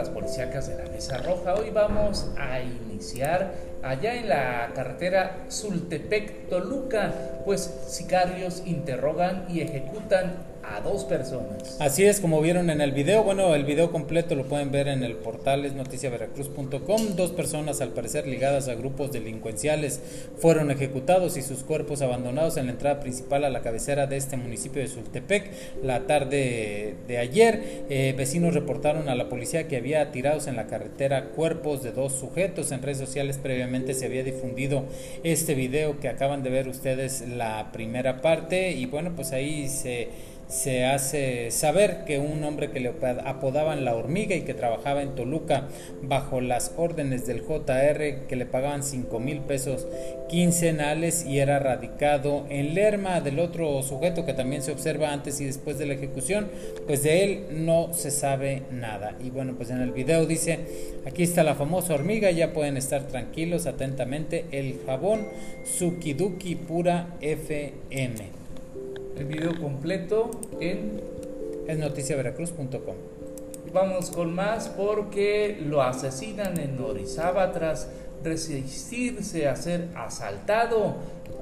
las policíacas de la Mesa Roja. Hoy vamos a iniciar allá en la carretera Sultepec-Toluca, pues sicarios interrogan y ejecutan a dos personas. Así es, como vieron en el video, bueno, el video completo lo pueden ver en el portal es noticiaveracruz.com. Dos personas, al parecer ligadas a grupos delincuenciales, fueron ejecutados y sus cuerpos abandonados en la entrada principal a la cabecera de este municipio de Sultepec la tarde de ayer. Eh, vecinos reportaron a la policía que había tirados en la carretera cuerpos de dos sujetos. En redes sociales previamente se había difundido este video que acaban de ver ustedes la primera parte y bueno, pues ahí se se hace saber que un hombre que le apodaban la hormiga y que trabajaba en Toluca bajo las órdenes del JR que le pagaban 5 mil pesos quincenales y era radicado en Lerma del otro sujeto que también se observa antes y después de la ejecución, pues de él no se sabe nada. Y bueno, pues en el video dice, aquí está la famosa hormiga, ya pueden estar tranquilos atentamente, el jabón Sukiduki Pura FM el video completo en noticiaveracruz.com. Vamos con más porque lo asesinan en Orizaba tras resistirse a ser asaltado.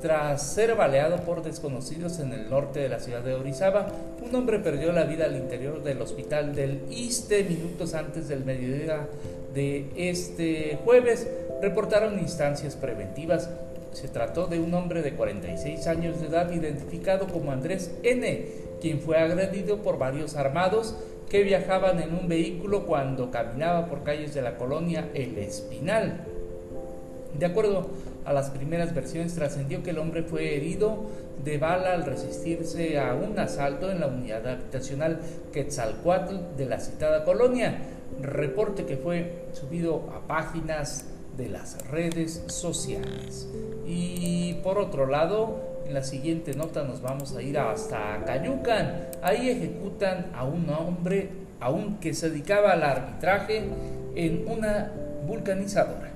Tras ser baleado por desconocidos en el norte de la ciudad de Orizaba, un hombre perdió la vida al interior del hospital del ISTE minutos antes del mediodía de este jueves. Reportaron instancias preventivas se trató de un hombre de 46 años de edad identificado como Andrés N., quien fue agredido por varios armados que viajaban en un vehículo cuando caminaba por calles de la colonia El Espinal. De acuerdo a las primeras versiones, trascendió que el hombre fue herido de bala al resistirse a un asalto en la unidad habitacional Quetzalcoatl de la citada colonia. Reporte que fue subido a páginas de las redes sociales. Y por otro lado, en la siguiente nota nos vamos a ir hasta Cayucan. Ahí ejecutan a un hombre, aún que se dedicaba al arbitraje en una vulcanizadora.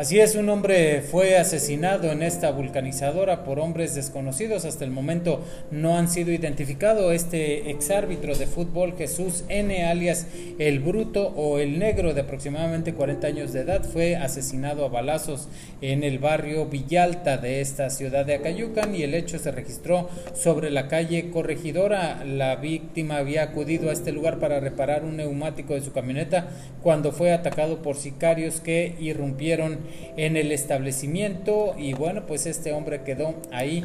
Así es, un hombre fue asesinado en esta vulcanizadora por hombres desconocidos. Hasta el momento no han sido identificados. Este exárbitro de fútbol, Jesús N., alias El Bruto o El Negro, de aproximadamente 40 años de edad, fue asesinado a balazos en el barrio Villalta de esta ciudad de Acayucan y el hecho se registró sobre la calle Corregidora. La víctima había acudido a este lugar para reparar un neumático de su camioneta cuando fue atacado por sicarios que irrumpieron en el establecimiento y bueno, pues este hombre quedó ahí,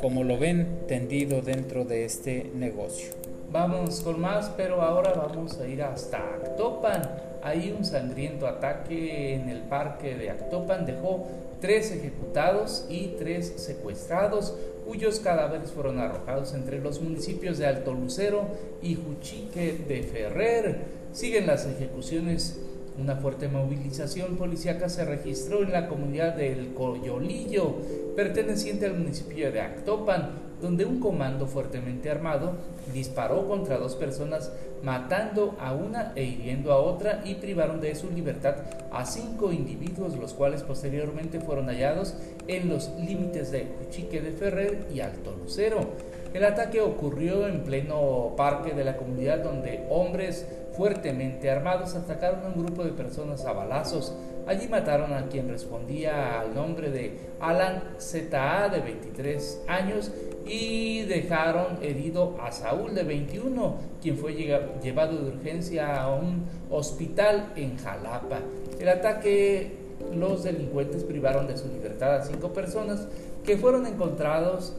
como lo ven, tendido dentro de este negocio. Vamos con más, pero ahora vamos a ir hasta Actopan. Ahí un sangriento ataque en el parque de Actopan dejó tres ejecutados y tres secuestrados, cuyos cadáveres fueron arrojados entre los municipios de Alto Lucero y Juchique de Ferrer. Siguen las ejecuciones una fuerte movilización policíaca se registró en la comunidad del Coyolillo, perteneciente al municipio de Actopan, donde un comando fuertemente armado disparó contra dos personas, matando a una e hiriendo a otra y privaron de su libertad a cinco individuos, los cuales posteriormente fueron hallados en los límites de Cuchique de Ferrer y Alto Lucero. El ataque ocurrió en pleno parque de la comunidad donde hombres fuertemente armados atacaron a un grupo de personas a balazos. Allí mataron a quien respondía al nombre de Alan ZA de 23 años y dejaron herido a Saúl de 21, quien fue llevado de urgencia a un hospital en Jalapa. El ataque, los delincuentes privaron de su libertad a cinco personas que fueron encontrados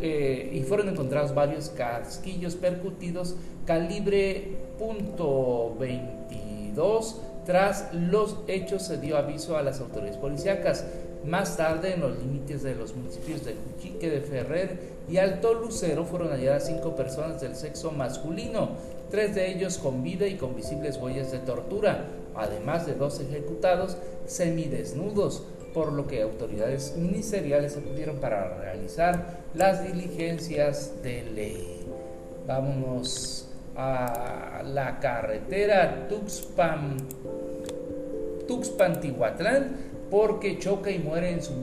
eh, y fueron encontrados varios casquillos percutidos calibre .22. Tras los hechos se dio aviso a las autoridades policíacas. Más tarde, en los límites de los municipios de Juchique de Ferrer y Alto Lucero, fueron halladas cinco personas del sexo masculino, tres de ellos con vida y con visibles huellas de tortura, además de dos ejecutados semidesnudos por lo que autoridades ministeriales acudieron para realizar las diligencias de ley. Vámonos a la carretera Tuxpan, Tuxpan-Tihuatlán porque choca y muere en su,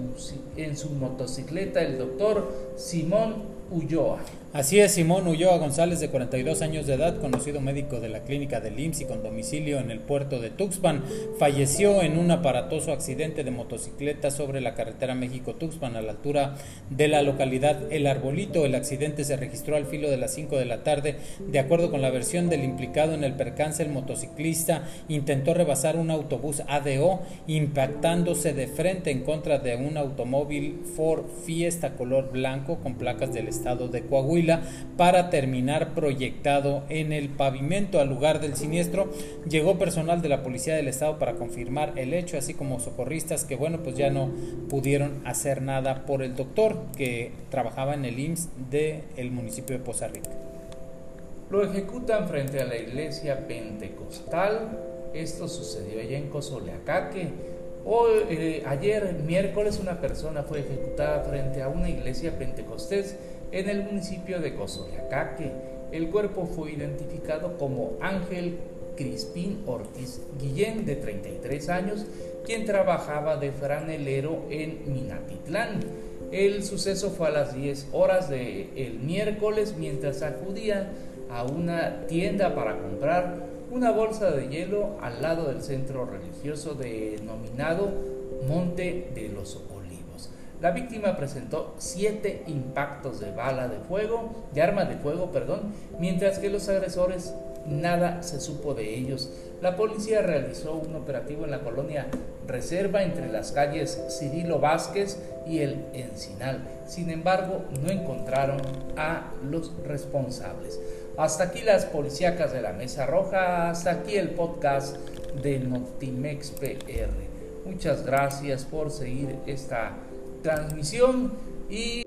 en su motocicleta el doctor Simón Ulloa. Así es, Simón Ulloa González, de 42 años de edad, conocido médico de la clínica del IMSS y con domicilio en el puerto de Tuxpan, falleció en un aparatoso accidente de motocicleta sobre la carretera México-Tuxpan a la altura de la localidad El Arbolito. El accidente se registró al filo de las 5 de la tarde. De acuerdo con la versión del implicado en el percance, el motociclista intentó rebasar un autobús ADO, impactándose de frente en contra de un automóvil Ford Fiesta color blanco con placas del estado de Coahuila para terminar proyectado en el pavimento. Al lugar del siniestro llegó personal de la Policía del Estado para confirmar el hecho, así como socorristas que, bueno, pues ya no pudieron hacer nada por el doctor que trabajaba en el IMSS del municipio de Poza Rica. Lo ejecutan frente a la iglesia pentecostal. Esto sucedió allá en Cozoleacaque. Hoy, eh, ayer, miércoles, una persona fue ejecutada frente a una iglesia pentecostés en el municipio de Cozoyacaque. El cuerpo fue identificado como Ángel Crispín Ortiz Guillén, de 33 años, quien trabajaba de franelero en Minatitlán. El suceso fue a las 10 horas del el miércoles mientras acudía a una tienda para comprar una bolsa de hielo al lado del centro religioso denominado Monte de los la víctima presentó siete impactos de bala de fuego, de arma de fuego, perdón, mientras que los agresores nada se supo de ellos. La policía realizó un operativo en la colonia Reserva entre las calles Cirilo Vázquez y el Encinal. Sin embargo, no encontraron a los responsables. Hasta aquí las policíacas de la Mesa Roja, hasta aquí el podcast de Notimex PR. Muchas gracias por seguir esta transmisión y